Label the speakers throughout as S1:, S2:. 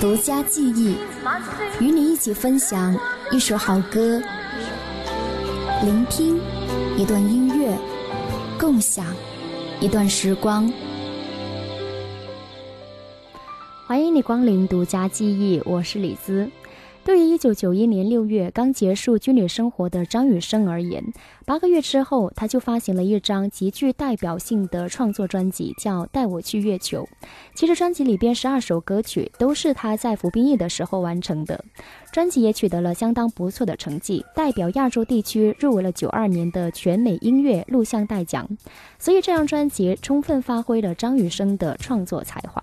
S1: 独家记忆，与你一起分享一首好歌，聆听一段音乐，共享一段时光。
S2: 欢迎你光临独家记忆，我是李兹。对于1991年6月刚结束军旅生活的张雨生而言，八个月之后，他就发行了一张极具代表性的创作专辑，叫《带我去月球》。其实专辑里边十二首歌曲都是他在服兵役的时候完成的，专辑也取得了相当不错的成绩，代表亚洲地区入围了92年的全美音乐录像带奖。所以这张专辑充分发挥了张雨生的创作才华。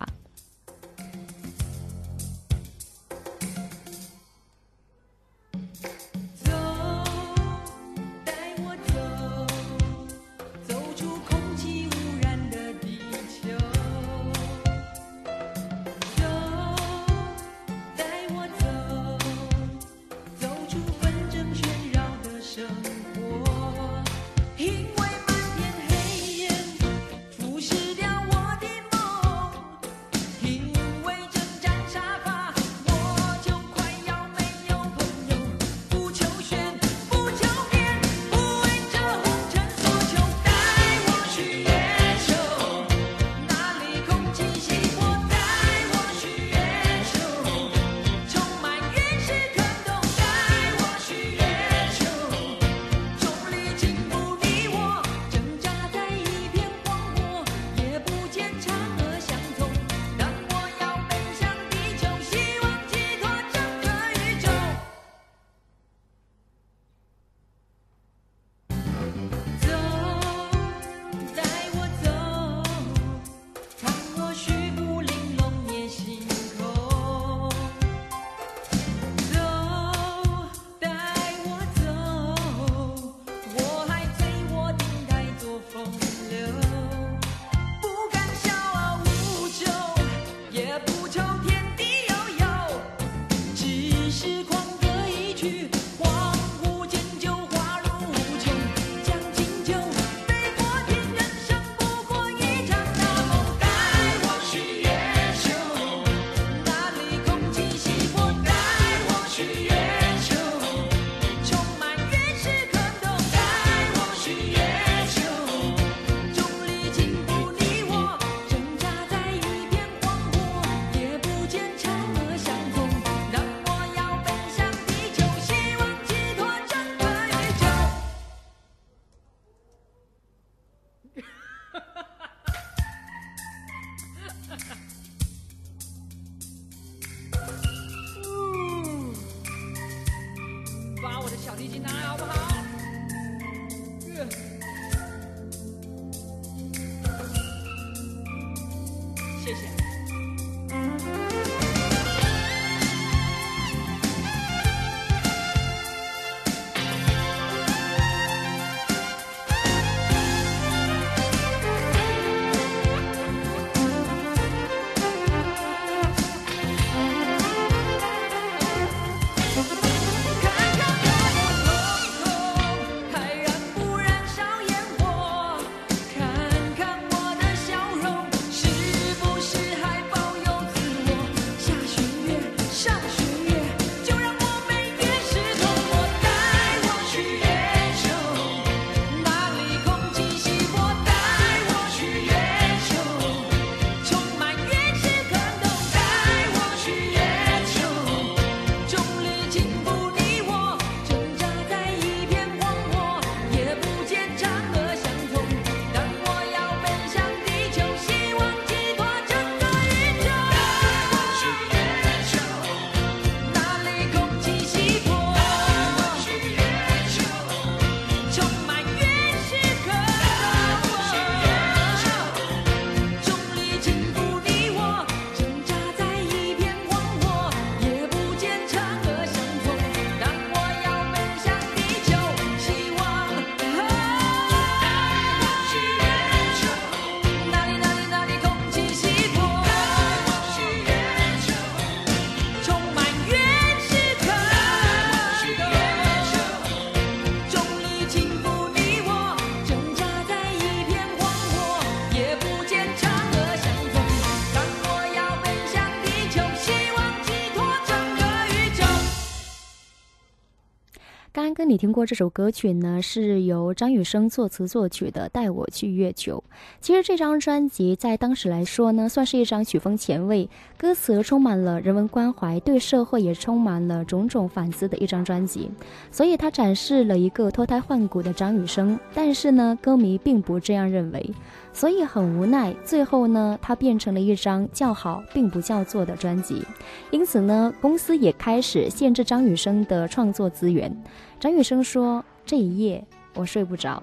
S3: 听过这首歌曲呢，是由张雨生作词作曲的《带我去月球》。其实这张专辑在当时来说呢，算是一张曲风前卫、歌词充满了人文关怀、对社会也充满了种种反思的一张专辑。所以它展示了一个脱胎换骨的张雨生。但是呢，歌迷并不这样认为。所以很无奈，最后呢，它变成了一张叫好并不叫座的专辑。因此呢，公司也开始限制张雨生的创作资源。张雨生说：“这一夜我睡不着。”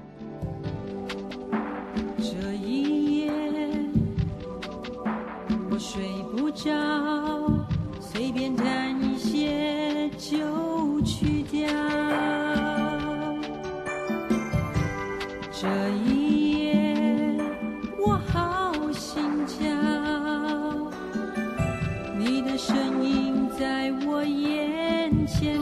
S2: 这一夜我睡不着，随便弹一些就去掉。这一夜我好心焦，你的身影在我眼前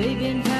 S2: 随便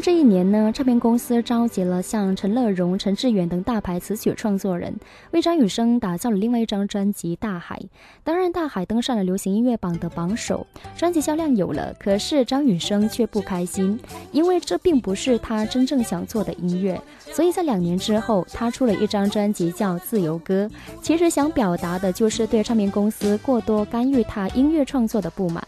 S2: 这一年呢，唱片公司召集了像陈乐融、陈志远等大牌词曲创作人，为张雨生打造了另外一张专辑《大海》。当然，《大海》登上了流行音乐榜的榜首，专辑销量有了，可是张雨生却不开心，因为这并不是他真正想做的音乐。所以在两年之后，他出了一张专辑叫《自由歌》，其实想表达的就是对唱片公司过多干预他音乐创作的不满。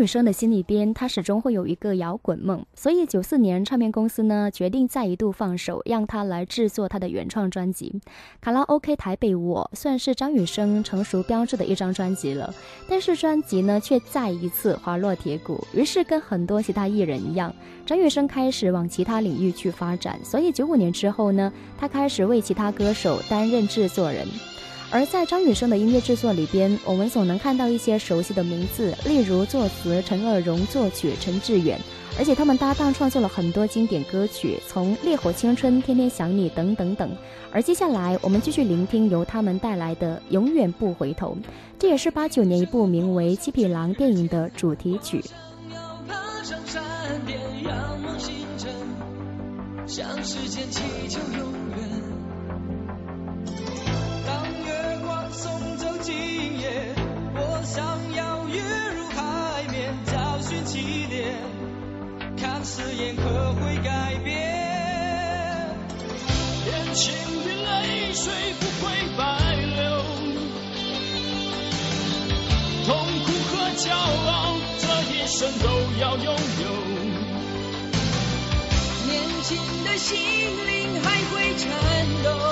S3: 在
S2: 张雨生的心里边，他始终会有一个摇滚梦，所以九四年唱片公司呢决定再一度放手，让他来制作他的原创专辑《卡拉 OK 台北我》，算是张雨生成熟标志的一张专辑了。但是专辑呢却再一次滑落铁谷，于是跟很多其他艺人一样，张雨生开始往其他领域去发展。所以九五年之后呢，他开始为其他歌手担任制作人。而在张雨生的音乐制作里边，我们总能看到一些熟悉的名字，例如作词陈乐融，作曲陈志远，而且他们搭档创作了很多经典歌曲，从《烈火青春》《天天想你》等等等。而接下来我们继续聆听由他们带来的《永远不回头》，这也是八九年一部名为《七匹狼》电影的主题曲。
S4: 要爬上山巅，仰望星辰，向时间祈求永远。想要跃入海面，找寻起点，看誓言可会改变。眼前的泪水不会白流。痛苦和骄傲，这一生都要拥有。
S2: 年轻的心灵还会颤抖。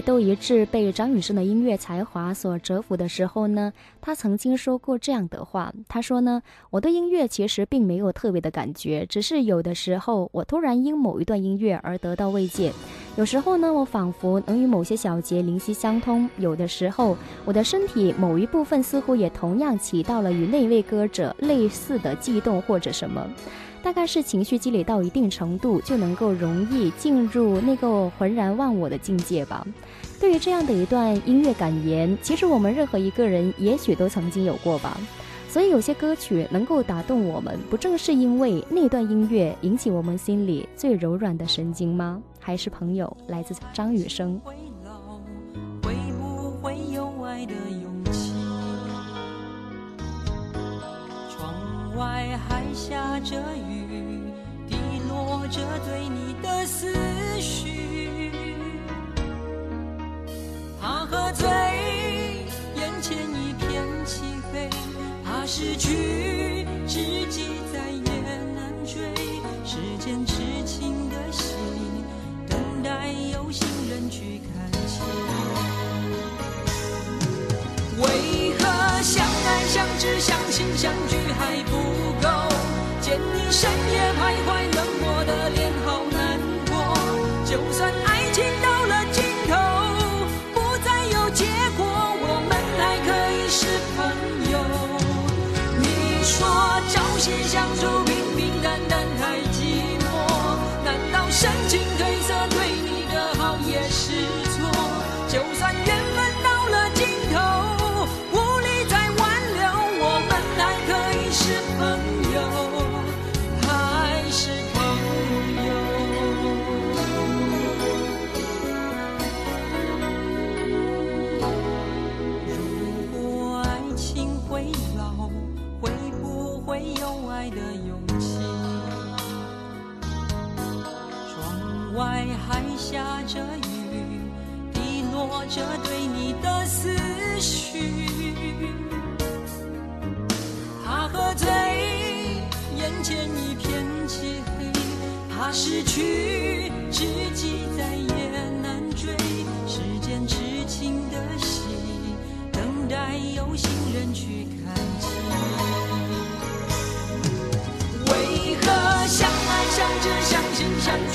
S2: 都
S3: 一致被张雨生的音乐才华所折服的时候呢，他曾经说过这样的话。他说呢：“我对音乐其实并没有特别的感觉，只是有的时候我突然因某一段音乐而得到慰藉。有时候呢，我仿佛能与某些小节灵犀相通；有的时候，我的身体某一部分似乎也同样起到了与那位歌者类似的悸动或者什么。”大概是情绪积累到一定程度，就能够容易进入那个浑然忘我的境界吧。对于这样的一段音乐感言，其实我们任何一个人也许都曾经有过吧。所以有些歌曲能够打动我们，不正是因为那段音乐引起我们心里最柔软的神经吗？还是朋友，来自张雨生。
S2: 外还下着雨，滴落着对你的思绪。深夜徘徊，失去，知己再也难追。时间痴情的戏，等待有心人去看清。为何相爱相知相亲相聚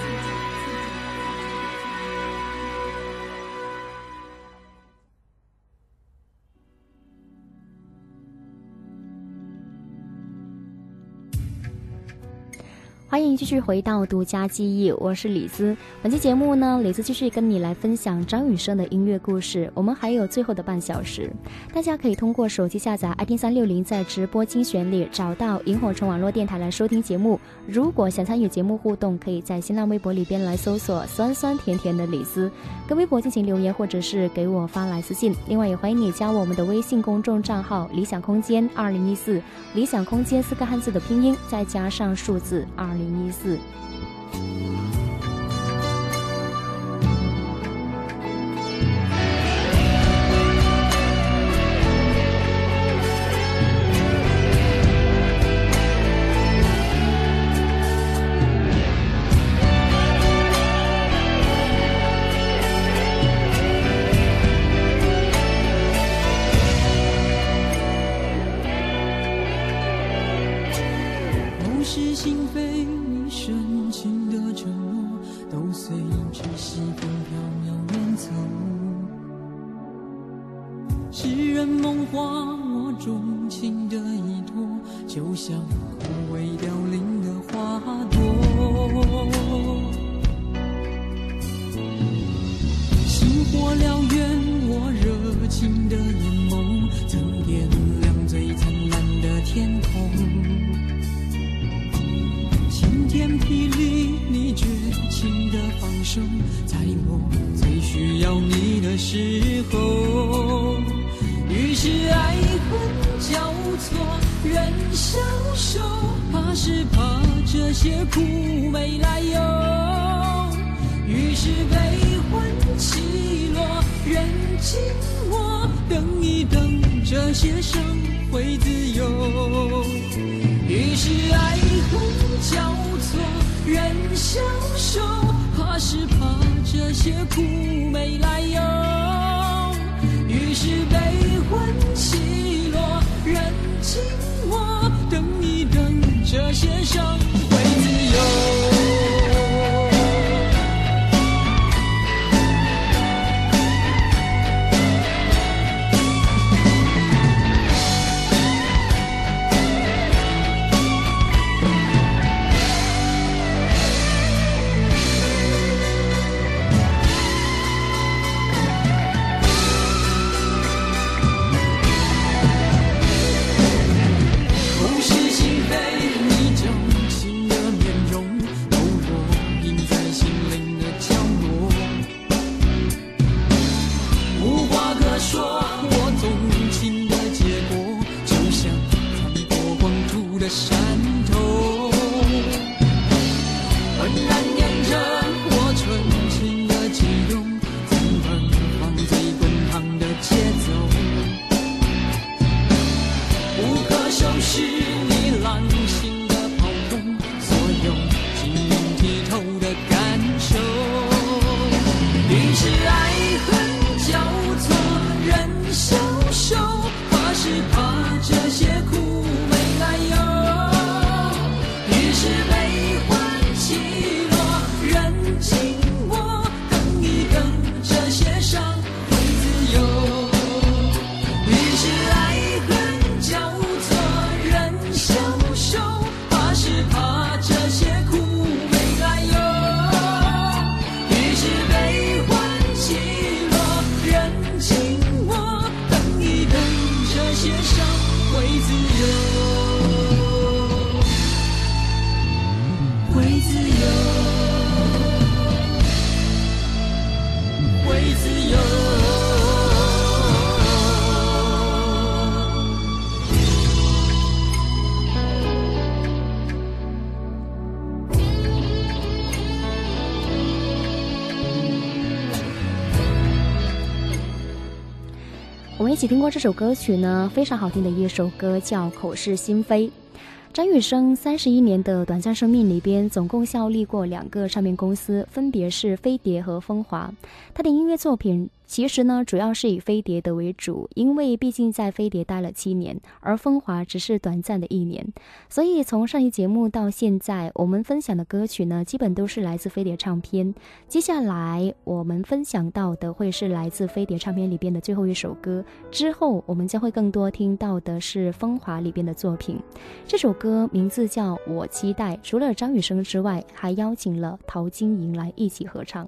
S3: 欢迎继续回到独家记忆，我是李子。本期节目呢，李子继续跟你来分享张雨生的音乐故事。我们还有最后的半小时，大家可以通过手机下载 iT 三六零，在直播精选里找到萤火虫网络电台来收听节目。如果想参与节目互动，可以在新浪微博里边来搜索“酸酸甜甜的李子”，跟微博进行留言，或者是给我发来私信。另外，也欢迎你加我们的微信公众账号“理想空间二零一四”，理想空间四个汉字的拼音再加上数字二零一四。
S2: 梦话我钟情的依托就像枯萎凋零的花朵星火燎原我热情的眼眸曾点亮最灿烂的天空。晴天霹雳你绝情的放手在我最需要你的时候。是爱恨交错，人消瘦，怕是怕这些苦没来由。于是悲欢起落，人静默，等一等，这些伤会自由。于是爱恨交错，人消瘦，怕是怕这些苦没来由。于是悲欢起落，人静默，等一等，这些伤会自由。
S3: 起听过这首歌曲呢，非常好听的一首歌，叫《口是心非》。张雨生三十一年的短暂生命里边，总共效力过两个唱片公司，分别是飞碟和风华。他的音乐作品其实呢，主要是以飞碟的为主，因为毕竟在飞碟待了七年，而风华只是短暂的一年。所以从上一节目到现在，我们分享的歌曲呢，基本都是来自飞碟唱片。接下来我们分享到的会是来自飞碟唱片里边的最后一首歌，之后我们将会更多听到的是风华里边的作品。这首歌名字叫《我期待》，除了张雨生之外，还邀请了陶晶莹来一起合唱。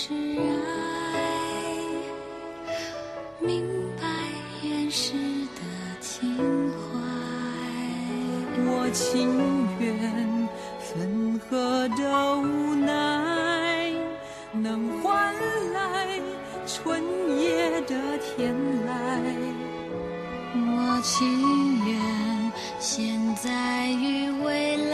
S5: 是爱，明白原始的情怀。
S2: 我情愿分合的无奈，能换来春夜的天籁。
S5: 我情愿现在与未来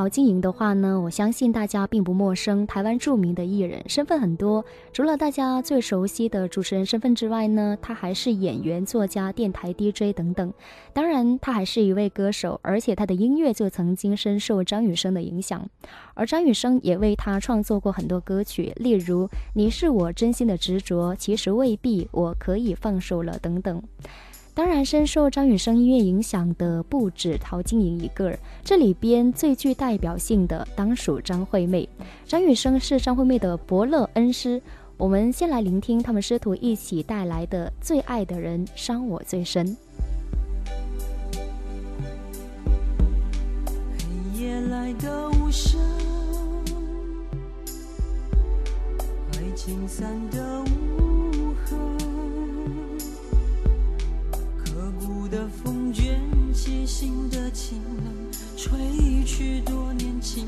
S3: 陶晶莹的话呢，我相信大家并不陌生。台湾著名的艺人，身份很多。除了大家最熟悉的主持人身份之外呢，他还是演员、作家、电台 DJ 等等。当然，他还是一位歌手，而且他的音乐就曾经深受张雨生的影响。而张雨生也为他创作过很多歌曲，例如《你是我真心的执着》，其实未必，我可以放手了等等。当然，深受张雨生音乐影响的不止陶晶莹一个儿，这里边最具代表性的当属张惠妹。张雨生是张惠妹的伯乐恩师。我们先来聆听他们师徒一起带来的《最爱的人伤我最深》。
S6: 黑夜来的无声，爱情散的无的风卷起心的清冷，吹去多年情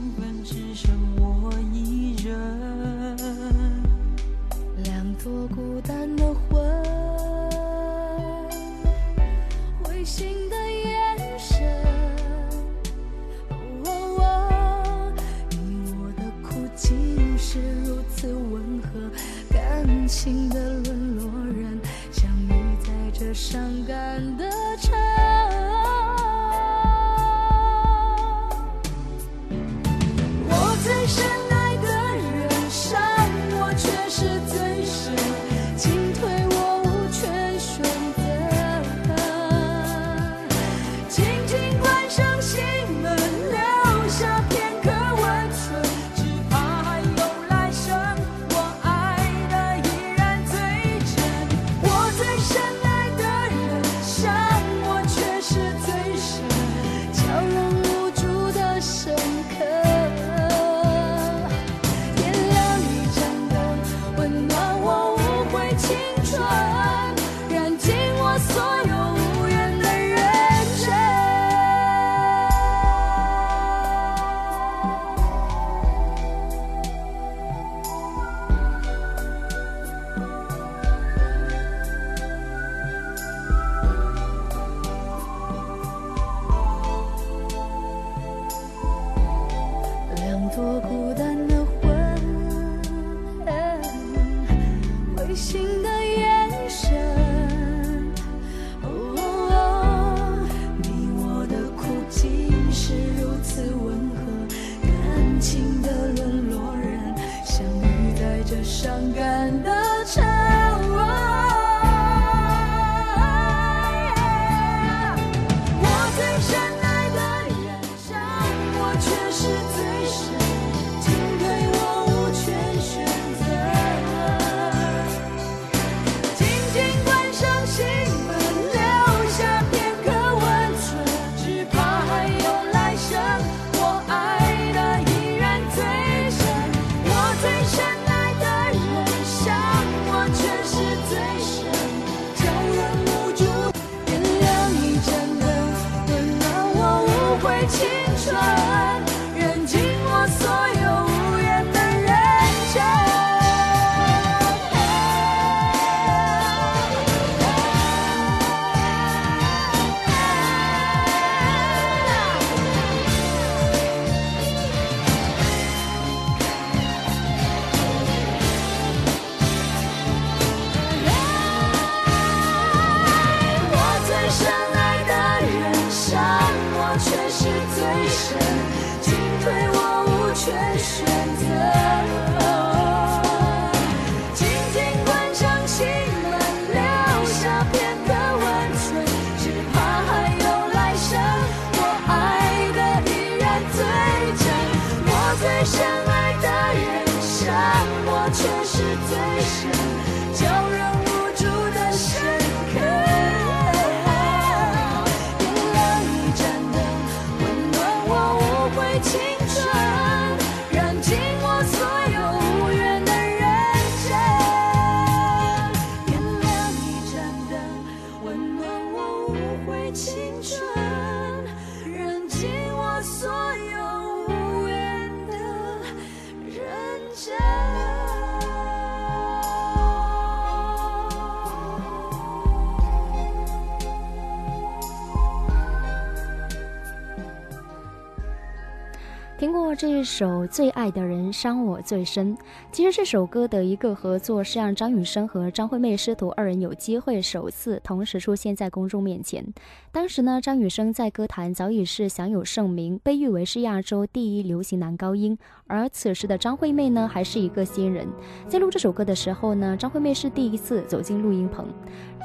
S7: 最爱的人伤我最深》，
S3: 其实这首歌的一个合作是让张雨生和张惠妹师徒二人有机会首次同时出现在公众面前。当时呢，张雨生在歌坛早已是享有盛名，被誉为是亚洲第一流行男高音，而此时的张惠妹呢，还是一个新人。在录这首歌的时候呢，张惠妹是第一次走进录音棚，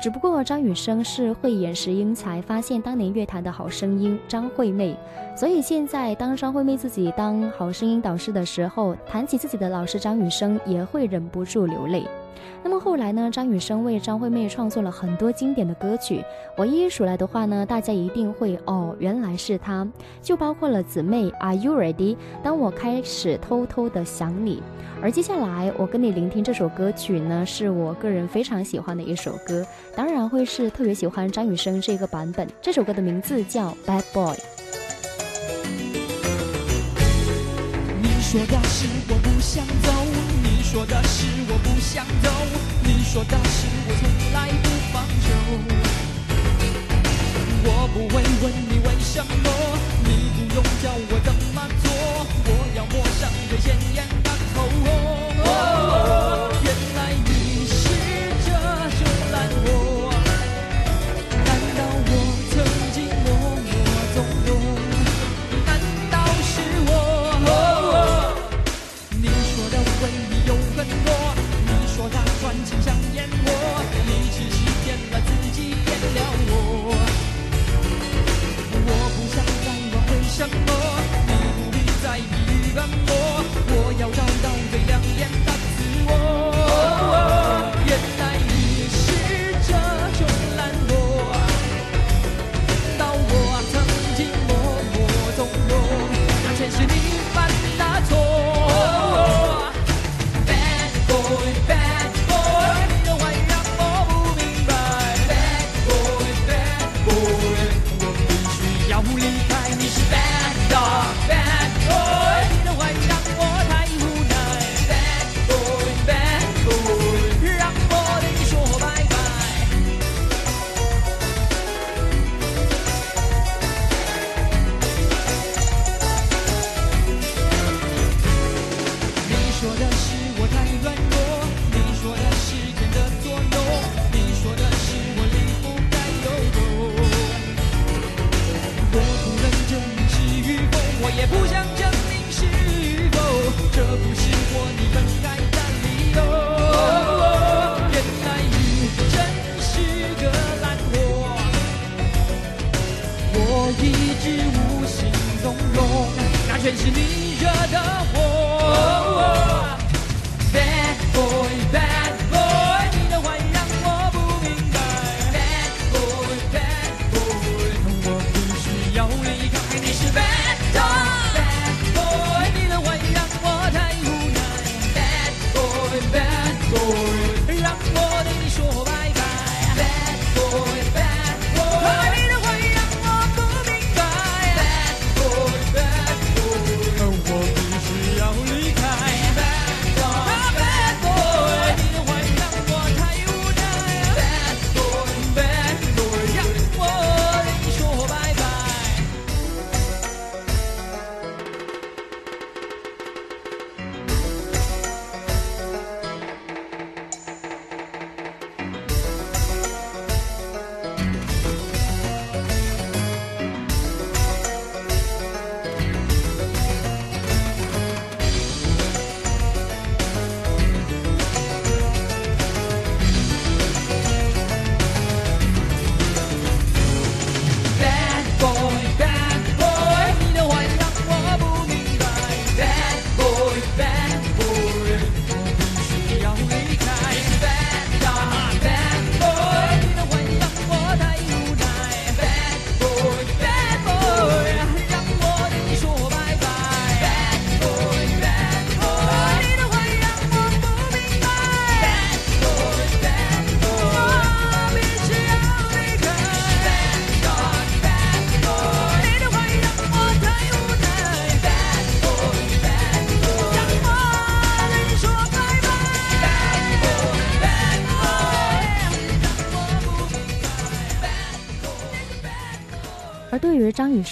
S3: 只不过张雨生是慧眼识英才，发现当年乐坛的好声音张惠妹，所以现在当张惠妹自己当好声音导师的时候，谈起自己的老师张雨生，也会忍不住流泪。那么后来呢，张雨生为张惠妹创作了很多经典的歌曲，我一一数来的话呢，大家一定会哦，原来是他，就包括了姊妹 Are You Ready？当我开始偷偷的想你。而接下来我跟你聆听这首歌曲呢，是我个人非常喜欢的一首歌，当然会是特别喜欢张雨生这个版本。这首歌的名字叫《Bad Boy》。
S2: 你说的是我不想走，你说的是我不想走，你说的是我从来不放手。我不会问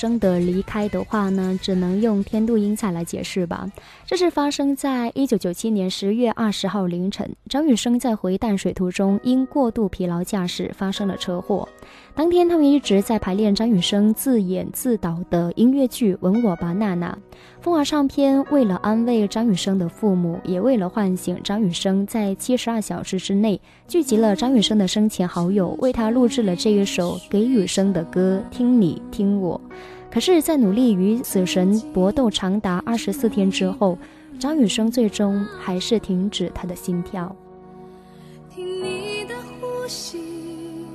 S3: 生的离开的话呢，只能用天妒英才来解释吧。这是发生在一九九七年十月二十号凌晨，张雨生在回淡水途中因过度疲劳驾驶发生了车祸。当天，他们一直在排练张雨生自演自导的音乐剧《吻我吧，娜娜》。风华唱片为了安慰张雨生的父母，也为了唤醒张雨生，在七十二小时之内聚集了张雨生的生前好友，为他录制了这一首给雨生的歌《听你听我》。可是，在努力与死神搏斗长达二十四天之后，张雨生最终还是停止他的心跳。
S6: 听你的呼吸，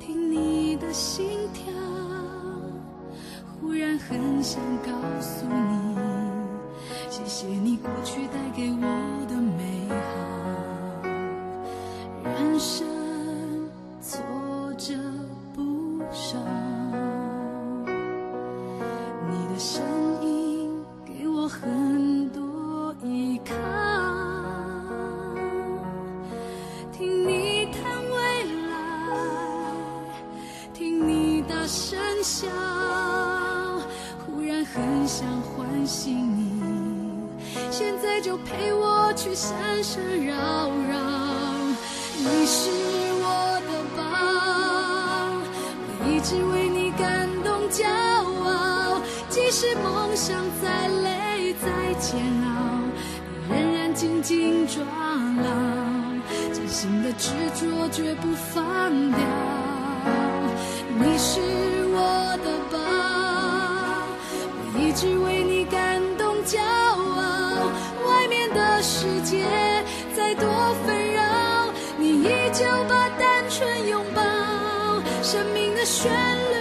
S6: 听你的心跳，忽然很想告诉你，谢谢你过去带给我的美好，人生挫折不少，你的声音给我很多依靠。听你谈未来，听你大声笑，忽然很想唤醒你，现在就陪我去山山绕绕。你是我的宝，我一直为你，是梦想再累再煎熬，你仍然紧紧抓牢。真心的执着绝不放掉。你是我的宝，我一直为你感动骄傲。外面的世界再多纷扰，你依旧把单纯拥抱。生命的旋律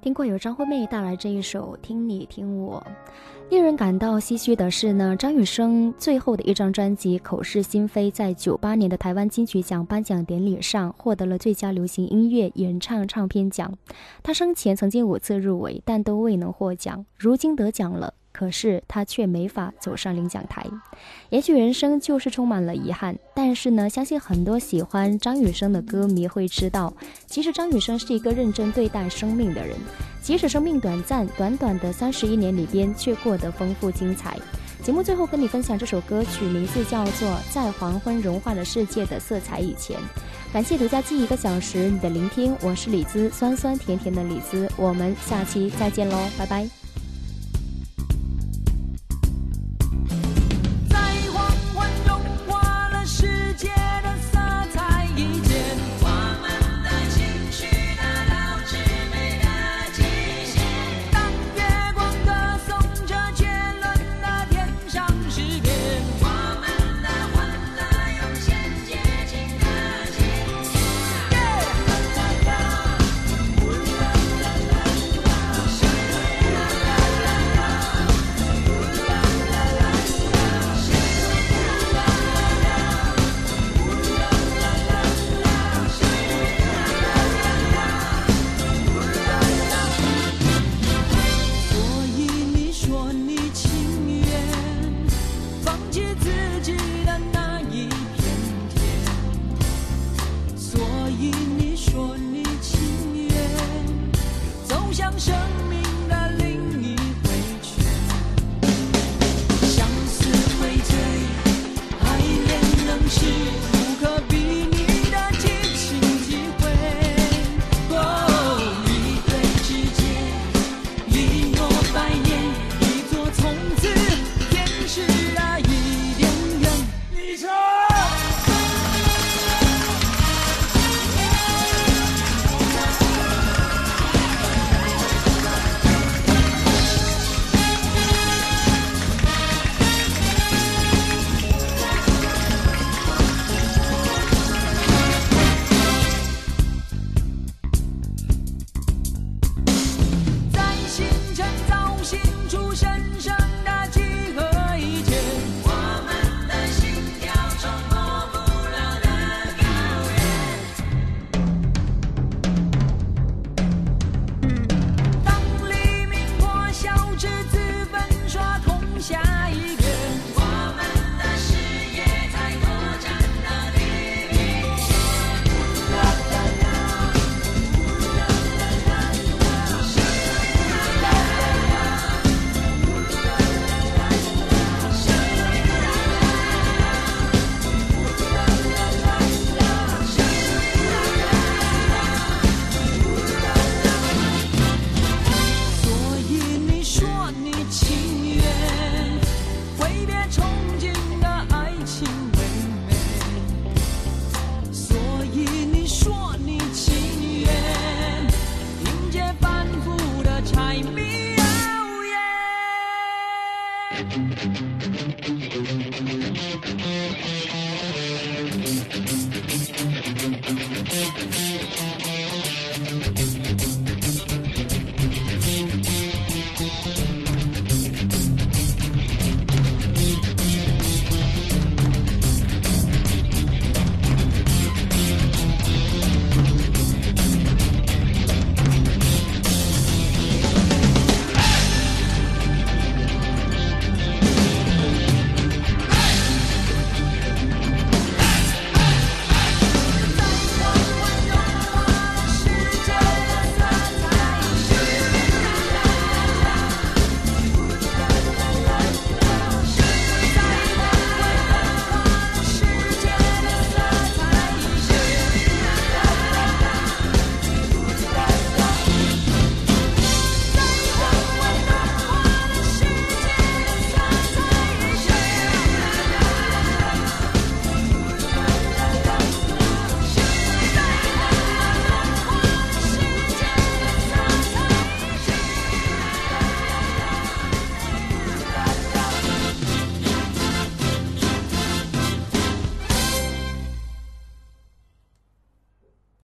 S3: 听过有张惠妹带来这一首《听你听我》。令人感到唏嘘的是呢，张雨生最后的一张专辑《口是心非》在九八年的台湾金曲奖颁奖典礼上获得了最佳流行音乐演唱唱片奖。他生前曾经五次入围，但都未能获奖。如今得奖了。可是他却没法走上领奖台，也许人生就是充满了遗憾。但是呢，相信很多喜欢张雨生的歌迷会知道，其实张雨生是一个认真对待生命的人，即使生命短暂，短短的三十一年里边却过得丰富精彩。节目最后跟你分享这首歌曲，名字叫做《在黄昏融化了世界的色彩以前》。感谢独家记一个小时你的聆听，我是李子，酸酸甜甜的李子，我们下期再见喽，拜拜。